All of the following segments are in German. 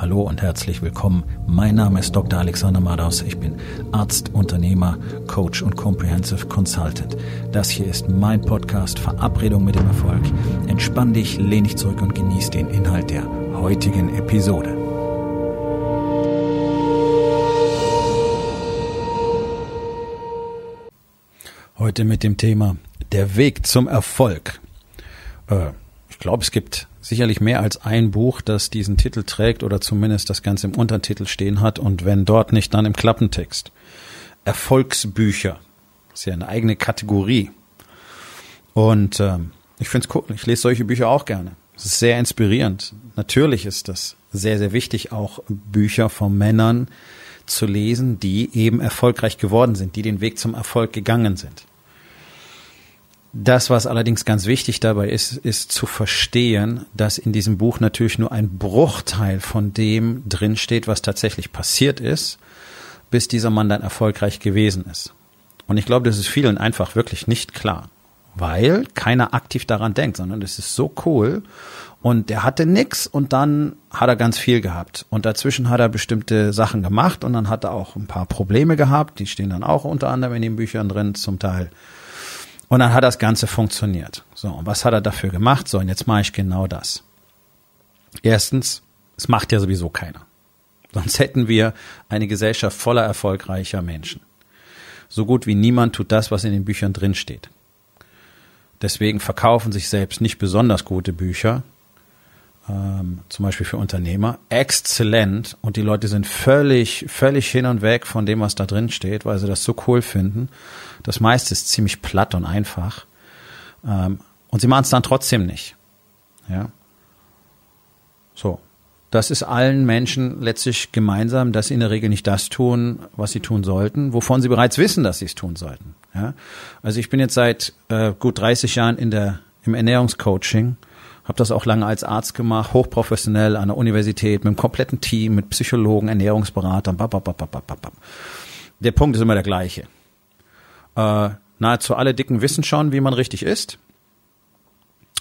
Hallo und herzlich willkommen. Mein Name ist Dr. Alexander Madaus. Ich bin Arzt, Unternehmer, Coach und Comprehensive Consultant. Das hier ist mein Podcast Verabredung mit dem Erfolg. Entspann dich, lehn dich zurück und genieß den Inhalt der heutigen Episode. Heute mit dem Thema Der Weg zum Erfolg. Äh, ich glaube, es gibt sicherlich mehr als ein Buch, das diesen Titel trägt oder zumindest das Ganze im Untertitel stehen hat und wenn dort nicht, dann im Klappentext. Erfolgsbücher. Ist ja eine eigene Kategorie. Und ähm, ich finde es cool. Ich lese solche Bücher auch gerne. Es ist sehr inspirierend. Natürlich ist das sehr, sehr wichtig, auch Bücher von Männern zu lesen, die eben erfolgreich geworden sind, die den Weg zum Erfolg gegangen sind. Das, was allerdings ganz wichtig dabei ist, ist zu verstehen, dass in diesem Buch natürlich nur ein Bruchteil von dem drinsteht, was tatsächlich passiert ist, bis dieser Mann dann erfolgreich gewesen ist. Und ich glaube, das ist vielen einfach wirklich nicht klar, weil keiner aktiv daran denkt, sondern es ist so cool und der hatte nix und dann hat er ganz viel gehabt und dazwischen hat er bestimmte Sachen gemacht und dann hat er auch ein paar Probleme gehabt, die stehen dann auch unter anderem in den Büchern drin, zum Teil und dann hat das Ganze funktioniert. So, und was hat er dafür gemacht? So, und jetzt mache ich genau das. Erstens, es macht ja sowieso keiner. Sonst hätten wir eine Gesellschaft voller erfolgreicher Menschen. So gut wie niemand tut das, was in den Büchern drinsteht. Deswegen verkaufen sich selbst nicht besonders gute Bücher, ähm, zum Beispiel für Unternehmer, exzellent und die Leute sind völlig, völlig hin und weg von dem, was da drin steht, weil sie das so cool finden. Das meiste ist ziemlich platt und einfach. Ähm, und sie machen es dann trotzdem nicht. Ja. So. Das ist allen Menschen letztlich gemeinsam, dass sie in der Regel nicht das tun, was sie tun sollten, wovon sie bereits wissen, dass sie es tun sollten. Ja? Also ich bin jetzt seit äh, gut 30 Jahren in der, im Ernährungscoaching habe das auch lange als Arzt gemacht, hochprofessionell an der Universität, mit einem kompletten Team, mit Psychologen, Ernährungsberatern. Babababababab. Der Punkt ist immer der gleiche. Äh, nahezu alle Dicken wissen schon, wie man richtig isst.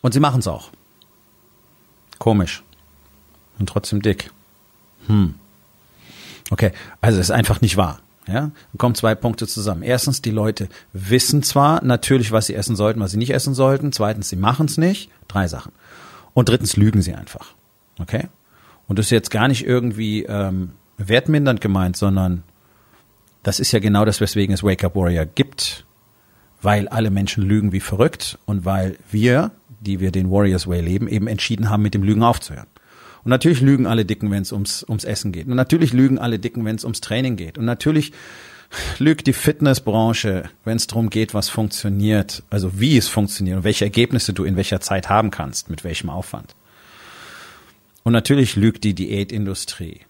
Und sie machen es auch. Komisch. Und trotzdem dick. Hm. Okay, also es ist einfach nicht wahr. Ja, dann kommen zwei Punkte zusammen. Erstens, die Leute wissen zwar natürlich, was sie essen sollten, was sie nicht essen sollten. Zweitens, sie machen es nicht. Drei Sachen. Und drittens, lügen sie einfach. Okay? Und das ist jetzt gar nicht irgendwie ähm, wertmindernd gemeint, sondern das ist ja genau das, weswegen es Wake Up Warrior gibt. Weil alle Menschen lügen wie verrückt und weil wir, die wir den Warriors Way leben, eben entschieden haben, mit dem Lügen aufzuhören. Und natürlich lügen alle Dicken, wenn es ums, ums Essen geht. Und natürlich lügen alle Dicken, wenn es ums Training geht. Und natürlich lügt die Fitnessbranche, wenn es darum geht, was funktioniert, also wie es funktioniert und welche Ergebnisse du in welcher Zeit haben kannst, mit welchem Aufwand. Und natürlich lügt die Diätindustrie.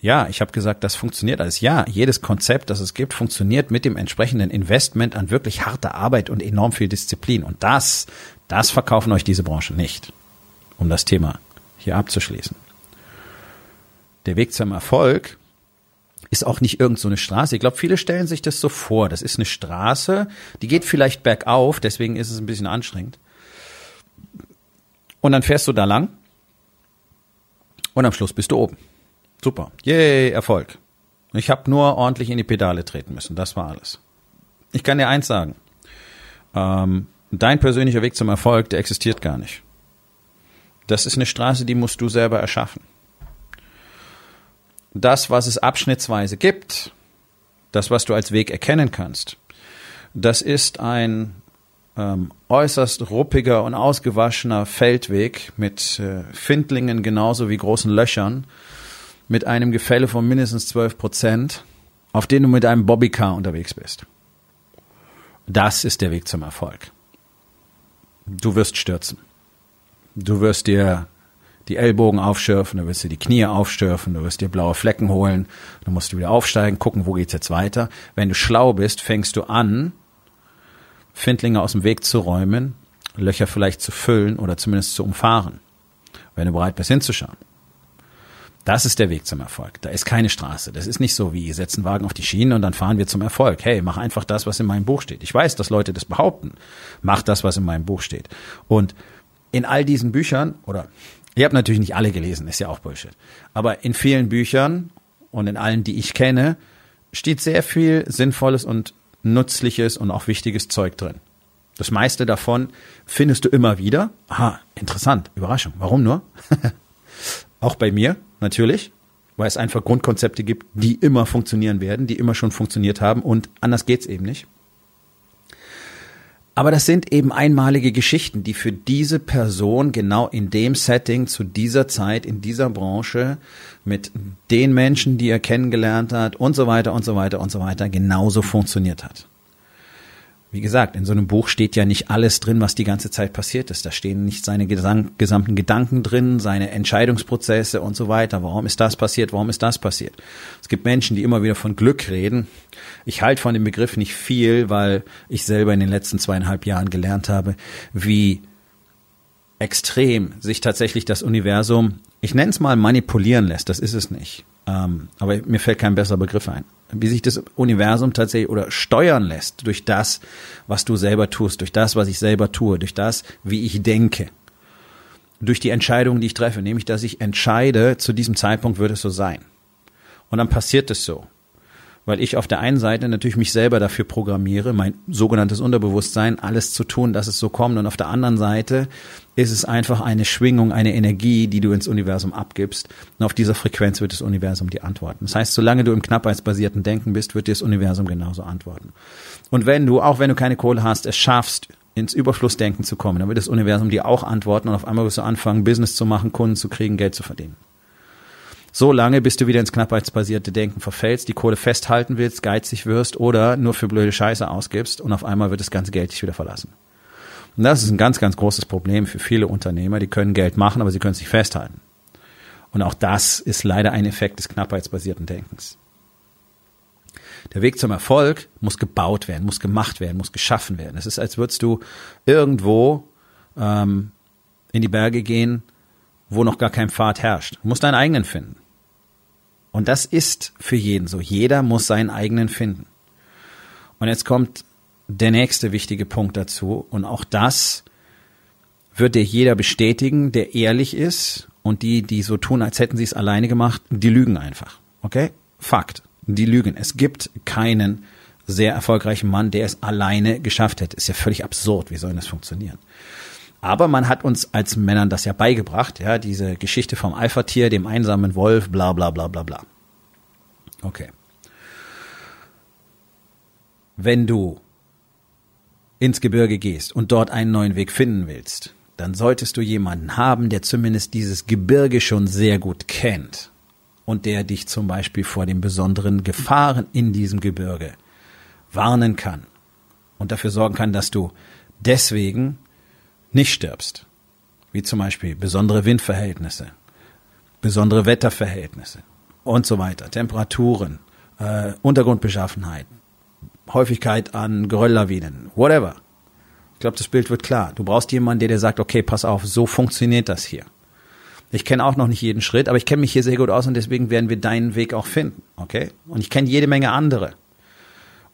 Ja, ich habe gesagt, das funktioniert alles. Ja, jedes Konzept, das es gibt, funktioniert mit dem entsprechenden Investment an wirklich harter Arbeit und enorm viel Disziplin. Und das, das verkaufen euch diese Branche nicht, um das Thema hier abzuschließen. Der Weg zum Erfolg ist auch nicht irgend so eine Straße. Ich glaube, viele stellen sich das so vor. Das ist eine Straße, die geht vielleicht bergauf, deswegen ist es ein bisschen anstrengend. Und dann fährst du da lang und am Schluss bist du oben. Super. Yay, Erfolg. Ich habe nur ordentlich in die Pedale treten müssen. Das war alles. Ich kann dir eins sagen. Ähm, dein persönlicher Weg zum Erfolg, der existiert gar nicht. Das ist eine Straße, die musst du selber erschaffen. Das, was es abschnittsweise gibt, das, was du als Weg erkennen kannst, das ist ein ähm, äußerst ruppiger und ausgewaschener Feldweg mit äh, Findlingen genauso wie großen Löchern, mit einem Gefälle von mindestens 12 Prozent, auf den du mit einem Bobbycar unterwegs bist. Das ist der Weg zum Erfolg. Du wirst stürzen. Du wirst dir die Ellbogen aufschürfen, du wirst dir die Knie aufschürfen, du wirst dir blaue Flecken holen, du musst wieder aufsteigen, gucken, wo geht's jetzt weiter. Wenn du schlau bist, fängst du an, Findlinge aus dem Weg zu räumen, Löcher vielleicht zu füllen oder zumindest zu umfahren, wenn du bereit bist hinzuschauen. Das ist der Weg zum Erfolg. Da ist keine Straße. Das ist nicht so wie, setzen Wagen auf die Schienen und dann fahren wir zum Erfolg. Hey, mach einfach das, was in meinem Buch steht. Ich weiß, dass Leute das behaupten. Mach das, was in meinem Buch steht. Und in all diesen Büchern oder Ich habe natürlich nicht alle gelesen, ist ja auch Bullshit. Aber in vielen Büchern und in allen, die ich kenne, steht sehr viel Sinnvolles und Nützliches und auch wichtiges Zeug drin. Das meiste davon findest du immer wieder. Aha, interessant, Überraschung. Warum nur? auch bei mir, natürlich, weil es einfach Grundkonzepte gibt, die immer funktionieren werden, die immer schon funktioniert haben und anders geht's eben nicht. Aber das sind eben einmalige Geschichten, die für diese Person genau in dem Setting, zu dieser Zeit, in dieser Branche, mit den Menschen, die er kennengelernt hat und so weiter und so weiter und so weiter, genauso funktioniert hat. Wie gesagt, in so einem Buch steht ja nicht alles drin, was die ganze Zeit passiert ist. Da stehen nicht seine gesamten Gedanken drin, seine Entscheidungsprozesse und so weiter. Warum ist das passiert? Warum ist das passiert? Es gibt Menschen, die immer wieder von Glück reden. Ich halte von dem Begriff nicht viel, weil ich selber in den letzten zweieinhalb Jahren gelernt habe, wie extrem sich tatsächlich das Universum, ich nenne es mal manipulieren lässt. Das ist es nicht. Ähm, aber mir fällt kein besserer Begriff ein wie sich das Universum tatsächlich oder steuern lässt durch das, was du selber tust, durch das, was ich selber tue, durch das, wie ich denke, durch die Entscheidungen, die ich treffe, nämlich, dass ich entscheide, zu diesem Zeitpunkt wird es so sein. Und dann passiert es so weil ich auf der einen Seite natürlich mich selber dafür programmiere, mein sogenanntes Unterbewusstsein, alles zu tun, dass es so kommt. Und auf der anderen Seite ist es einfach eine Schwingung, eine Energie, die du ins Universum abgibst. Und auf dieser Frequenz wird das Universum dir antworten. Das heißt, solange du im knappheitsbasierten Denken bist, wird dir das Universum genauso antworten. Und wenn du, auch wenn du keine Kohle hast, es schaffst, ins Überflussdenken zu kommen, dann wird das Universum dir auch antworten und auf einmal wirst du anfangen, Business zu machen, Kunden zu kriegen, Geld zu verdienen so lange, bis du wieder ins knappheitsbasierte Denken verfällst, die Kohle festhalten willst, geizig wirst oder nur für blöde Scheiße ausgibst und auf einmal wird das ganze Geld dich wieder verlassen. Und das ist ein ganz, ganz großes Problem für viele Unternehmer. Die können Geld machen, aber sie können es nicht festhalten. Und auch das ist leider ein Effekt des knappheitsbasierten Denkens. Der Weg zum Erfolg muss gebaut werden, muss gemacht werden, muss geschaffen werden. Es ist, als würdest du irgendwo ähm, in die Berge gehen, wo noch gar kein Pfad herrscht. Du musst deinen eigenen finden. Und das ist für jeden so. Jeder muss seinen eigenen finden. Und jetzt kommt der nächste wichtige Punkt dazu. Und auch das wird dir jeder bestätigen, der ehrlich ist. Und die, die so tun, als hätten sie es alleine gemacht, die lügen einfach. Okay? Fakt. Die lügen. Es gibt keinen sehr erfolgreichen Mann, der es alleine geschafft hätte. Ist ja völlig absurd. Wie soll das funktionieren? Aber man hat uns als Männern das ja beigebracht, ja, diese Geschichte vom Alpha-Tier, dem einsamen Wolf, bla bla bla bla bla. Okay. Wenn du ins Gebirge gehst und dort einen neuen Weg finden willst, dann solltest du jemanden haben, der zumindest dieses Gebirge schon sehr gut kennt und der dich zum Beispiel vor den besonderen Gefahren in diesem Gebirge warnen kann und dafür sorgen kann, dass du deswegen nicht stirbst, wie zum Beispiel besondere Windverhältnisse, besondere Wetterverhältnisse und so weiter, Temperaturen, äh, Untergrundbeschaffenheit, Häufigkeit an Gerölllawinen, whatever. Ich glaube, das Bild wird klar. Du brauchst jemanden, der dir sagt, okay, pass auf, so funktioniert das hier. Ich kenne auch noch nicht jeden Schritt, aber ich kenne mich hier sehr gut aus und deswegen werden wir deinen Weg auch finden, okay? Und ich kenne jede Menge andere.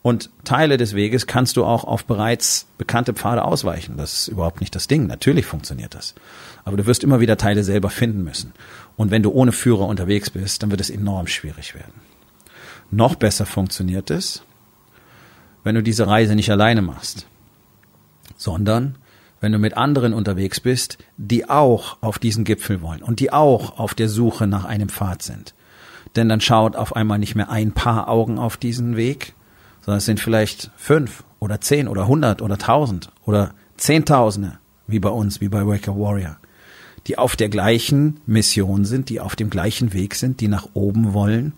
Und Teile des Weges kannst du auch auf bereits bekannte Pfade ausweichen. Das ist überhaupt nicht das Ding. Natürlich funktioniert das. Aber du wirst immer wieder Teile selber finden müssen. Und wenn du ohne Führer unterwegs bist, dann wird es enorm schwierig werden. Noch besser funktioniert es, wenn du diese Reise nicht alleine machst, sondern wenn du mit anderen unterwegs bist, die auch auf diesen Gipfel wollen und die auch auf der Suche nach einem Pfad sind. Denn dann schaut auf einmal nicht mehr ein paar Augen auf diesen Weg, sondern es sind vielleicht fünf oder zehn oder hundert oder tausend oder Zehntausende, wie bei uns, wie bei Waker Warrior, die auf der gleichen Mission sind, die auf dem gleichen Weg sind, die nach oben wollen,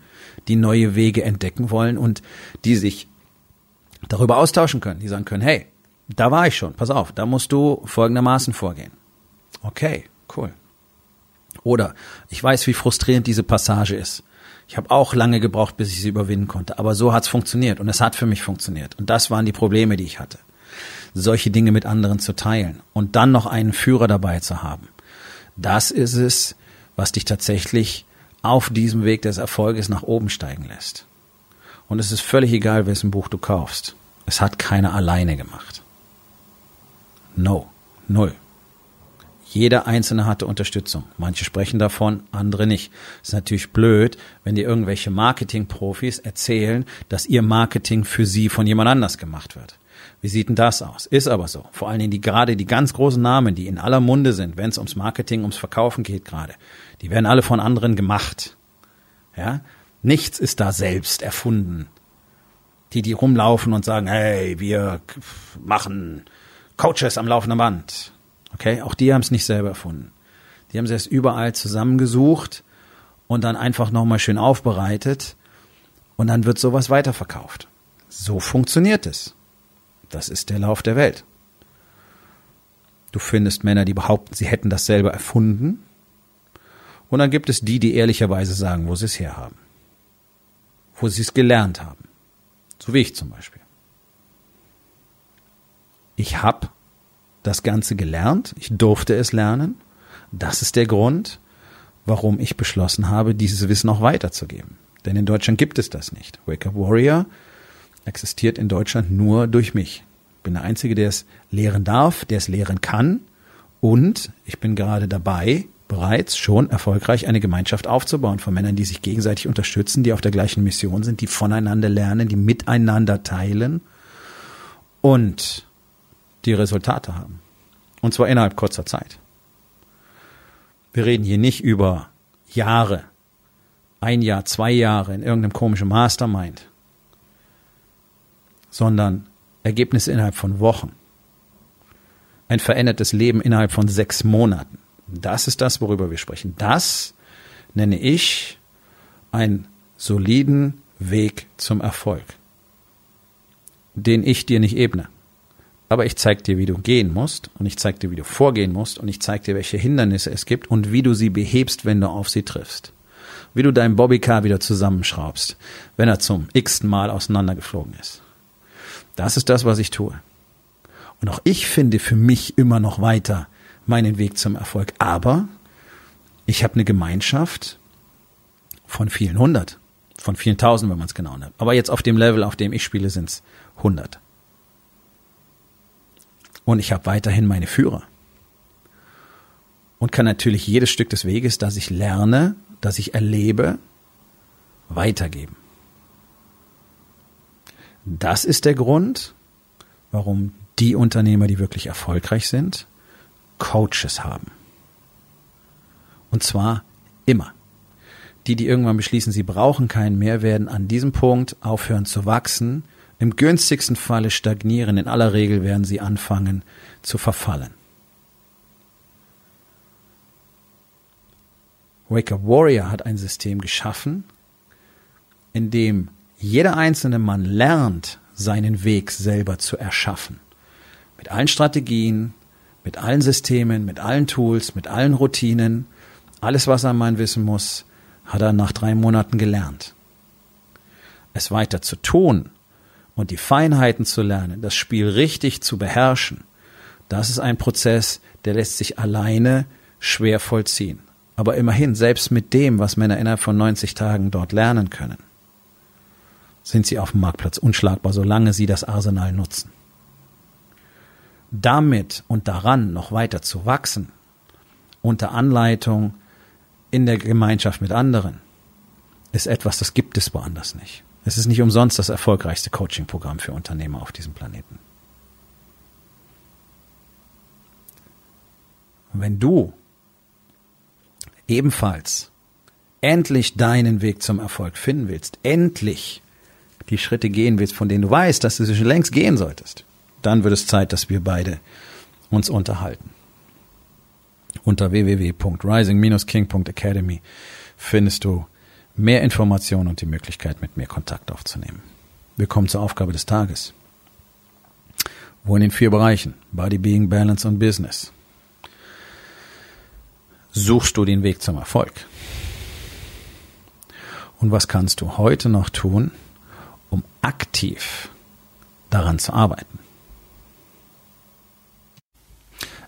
die neue Wege entdecken wollen und die sich darüber austauschen können, die sagen können, hey, da war ich schon, pass auf, da musst du folgendermaßen vorgehen. Okay, cool. Oder ich weiß, wie frustrierend diese Passage ist. Ich habe auch lange gebraucht, bis ich sie überwinden konnte. Aber so hat's funktioniert und es hat für mich funktioniert. Und das waren die Probleme, die ich hatte. Solche Dinge mit anderen zu teilen und dann noch einen Führer dabei zu haben. Das ist es, was dich tatsächlich auf diesem Weg des Erfolges nach oben steigen lässt. Und es ist völlig egal, wessen Buch du kaufst. Es hat keiner alleine gemacht. No. Null. Jeder Einzelne hatte Unterstützung. Manche sprechen davon, andere nicht. ist natürlich blöd, wenn dir irgendwelche Marketingprofis erzählen, dass ihr Marketing für sie von jemand anders gemacht wird. Wie sieht denn das aus? Ist aber so. Vor allen Dingen die gerade die ganz großen Namen, die in aller Munde sind, wenn es ums Marketing, ums Verkaufen geht gerade, die werden alle von anderen gemacht. Ja? Nichts ist da selbst erfunden. Die, die rumlaufen und sagen, hey, wir machen Coaches am laufenden Band. Okay, auch die haben es nicht selber erfunden. Die haben es erst überall zusammengesucht und dann einfach nochmal schön aufbereitet und dann wird sowas weiterverkauft. So funktioniert es. Das ist der Lauf der Welt. Du findest Männer, die behaupten, sie hätten das selber erfunden. Und dann gibt es die, die ehrlicherweise sagen, wo sie es herhaben. Wo sie es gelernt haben. So wie ich zum Beispiel. Ich habe das Ganze gelernt, ich durfte es lernen. Das ist der Grund, warum ich beschlossen habe, dieses Wissen auch weiterzugeben. Denn in Deutschland gibt es das nicht. Wake Up Warrior existiert in Deutschland nur durch mich. Ich bin der Einzige, der es lehren darf, der es lehren kann. Und ich bin gerade dabei, bereits schon erfolgreich eine Gemeinschaft aufzubauen von Männern, die sich gegenseitig unterstützen, die auf der gleichen Mission sind, die voneinander lernen, die miteinander teilen und die Resultate haben. Und zwar innerhalb kurzer Zeit. Wir reden hier nicht über Jahre, ein Jahr, zwei Jahre in irgendeinem komischen Mastermind, sondern Ergebnisse innerhalb von Wochen. Ein verändertes Leben innerhalb von sechs Monaten. Das ist das, worüber wir sprechen. Das nenne ich einen soliden Weg zum Erfolg, den ich dir nicht ebne. Aber ich zeige dir, wie du gehen musst und ich zeige dir, wie du vorgehen musst und ich zeige dir, welche Hindernisse es gibt und wie du sie behebst, wenn du auf sie triffst. Wie du deinen Bobbycar wieder zusammenschraubst, wenn er zum x-ten Mal auseinandergeflogen ist. Das ist das, was ich tue. Und auch ich finde für mich immer noch weiter meinen Weg zum Erfolg. Aber ich habe eine Gemeinschaft von vielen hundert, von vielen tausend, wenn man es genau nimmt. Aber jetzt auf dem Level, auf dem ich spiele, sind es hundert. Und ich habe weiterhin meine Führer. Und kann natürlich jedes Stück des Weges, das ich lerne, das ich erlebe, weitergeben. Das ist der Grund, warum die Unternehmer, die wirklich erfolgreich sind, Coaches haben. Und zwar immer. Die, die irgendwann beschließen, sie brauchen keinen mehr, werden an diesem Punkt aufhören zu wachsen, im günstigsten Falle stagnieren, in aller Regel werden sie anfangen zu verfallen. Wake Up Warrior hat ein System geschaffen, in dem jeder einzelne Mann lernt, seinen Weg selber zu erschaffen. Mit allen Strategien, mit allen Systemen, mit allen Tools, mit allen Routinen, alles, was er mal wissen muss, hat er nach drei Monaten gelernt. Es weiter zu tun und die Feinheiten zu lernen, das Spiel richtig zu beherrschen, das ist ein Prozess, der lässt sich alleine schwer vollziehen. Aber immerhin, selbst mit dem, was Männer innerhalb von 90 Tagen dort lernen können, sind sie auf dem Marktplatz unschlagbar, solange sie das Arsenal nutzen. Damit und daran noch weiter zu wachsen, unter Anleitung in der Gemeinschaft mit anderen, ist etwas, das gibt es woanders nicht. Es ist nicht umsonst das erfolgreichste Coaching-Programm für Unternehmer auf diesem Planeten. Wenn du ebenfalls endlich deinen Weg zum Erfolg finden willst, endlich die Schritte gehen willst, von denen du weißt, dass du sie schon längst gehen solltest, dann wird es Zeit, dass wir beide uns unterhalten. Unter www.rising-king.academy findest du mehr Informationen und die Möglichkeit, mit mir Kontakt aufzunehmen. Wir kommen zur Aufgabe des Tages. Wo in den vier Bereichen Body, Being, Balance und Business suchst du den Weg zum Erfolg? Und was kannst du heute noch tun, um aktiv daran zu arbeiten.